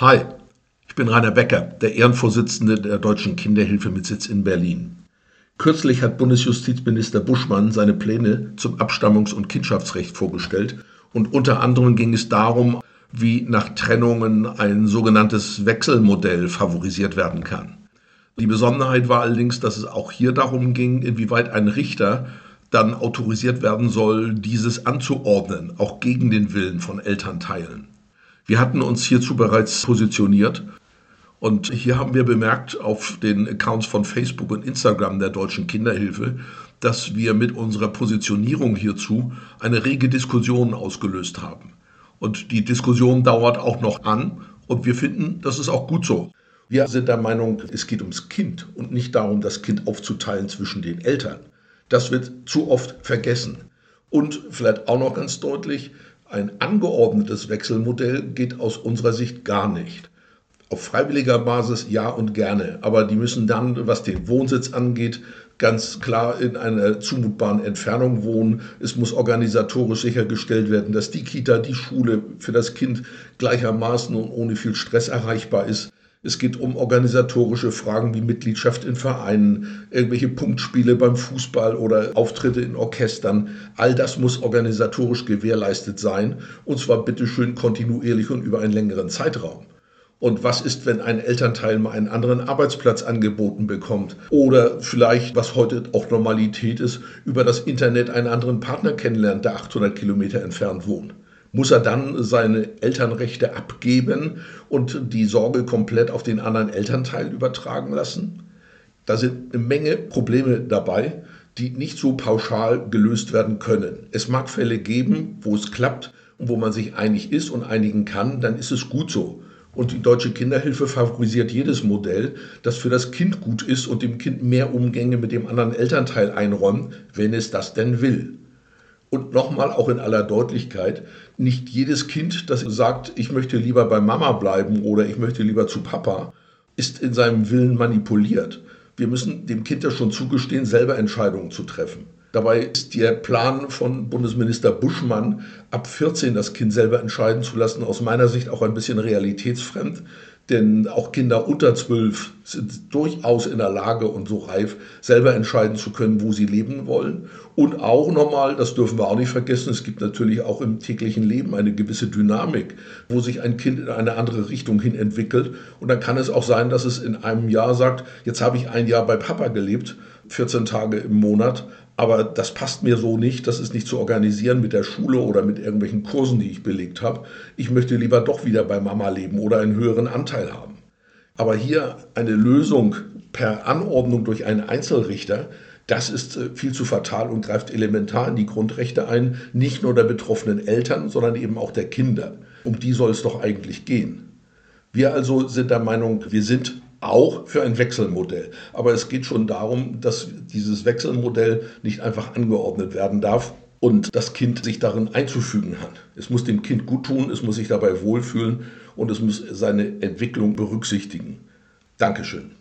Hi, ich bin Rainer Becker, der Ehrenvorsitzende der Deutschen Kinderhilfe mit Sitz in Berlin. Kürzlich hat Bundesjustizminister Buschmann seine Pläne zum Abstammungs- und Kindschaftsrecht vorgestellt und unter anderem ging es darum, wie nach Trennungen ein sogenanntes Wechselmodell favorisiert werden kann. Die Besonderheit war allerdings, dass es auch hier darum ging, inwieweit ein Richter dann autorisiert werden soll, dieses anzuordnen, auch gegen den Willen von Elternteilen. Wir hatten uns hierzu bereits positioniert und hier haben wir bemerkt auf den Accounts von Facebook und Instagram der Deutschen Kinderhilfe, dass wir mit unserer Positionierung hierzu eine rege Diskussion ausgelöst haben. Und die Diskussion dauert auch noch an und wir finden, das ist auch gut so. Wir sind der Meinung, es geht ums Kind und nicht darum, das Kind aufzuteilen zwischen den Eltern. Das wird zu oft vergessen. Und vielleicht auch noch ganz deutlich, ein angeordnetes Wechselmodell geht aus unserer Sicht gar nicht. Auf freiwilliger Basis ja und gerne, aber die müssen dann, was den Wohnsitz angeht, ganz klar in einer zumutbaren Entfernung wohnen. Es muss organisatorisch sichergestellt werden, dass die Kita, die Schule für das Kind gleichermaßen und ohne viel Stress erreichbar ist. Es geht um organisatorische Fragen wie Mitgliedschaft in Vereinen, irgendwelche Punktspiele beim Fußball oder Auftritte in Orchestern. All das muss organisatorisch gewährleistet sein und zwar bitteschön kontinuierlich und über einen längeren Zeitraum. Und was ist, wenn ein Elternteil mal einen anderen Arbeitsplatz angeboten bekommt? Oder vielleicht, was heute auch Normalität ist, über das Internet einen anderen Partner kennenlernt, der 800 Kilometer entfernt wohnt? Muss er dann seine Elternrechte abgeben und die Sorge komplett auf den anderen Elternteil übertragen lassen? Da sind eine Menge Probleme dabei, die nicht so pauschal gelöst werden können. Es mag Fälle geben, wo es klappt und wo man sich einig ist und einigen kann, dann ist es gut so. Und die Deutsche Kinderhilfe favorisiert jedes Modell, das für das Kind gut ist und dem Kind mehr Umgänge mit dem anderen Elternteil einräumt, wenn es das denn will. Und nochmal auch in aller Deutlichkeit, nicht jedes Kind, das sagt, ich möchte lieber bei Mama bleiben oder ich möchte lieber zu Papa, ist in seinem Willen manipuliert. Wir müssen dem Kind ja schon zugestehen, selber Entscheidungen zu treffen. Dabei ist der Plan von Bundesminister Buschmann, ab 14 das Kind selber entscheiden zu lassen, aus meiner Sicht auch ein bisschen realitätsfremd. Denn auch Kinder unter zwölf sind durchaus in der Lage und so reif, selber entscheiden zu können, wo sie leben wollen. Und auch nochmal, das dürfen wir auch nicht vergessen, es gibt natürlich auch im täglichen Leben eine gewisse Dynamik, wo sich ein Kind in eine andere Richtung hin entwickelt. Und dann kann es auch sein, dass es in einem Jahr sagt, jetzt habe ich ein Jahr bei Papa gelebt, 14 Tage im Monat, aber das passt mir so nicht, das ist nicht zu organisieren mit der Schule oder mit irgendwelchen Kursen, die ich belegt habe. Ich möchte lieber doch wieder bei Mama leben oder einen höheren Anteil haben. Aber hier eine Lösung per Anordnung durch einen Einzelrichter, das ist äh, viel zu fatal und greift elementar in die Grundrechte ein, nicht nur der betroffenen Eltern, sondern eben auch der Kinder. Um die soll es doch eigentlich gehen. Wir also sind der Meinung, wir sind auch für ein Wechselmodell. Aber es geht schon darum, dass dieses Wechselmodell nicht einfach angeordnet werden darf und das Kind sich darin einzufügen hat. Es muss dem Kind gut tun, es muss sich dabei wohlfühlen und es muss seine Entwicklung berücksichtigen. Dankeschön.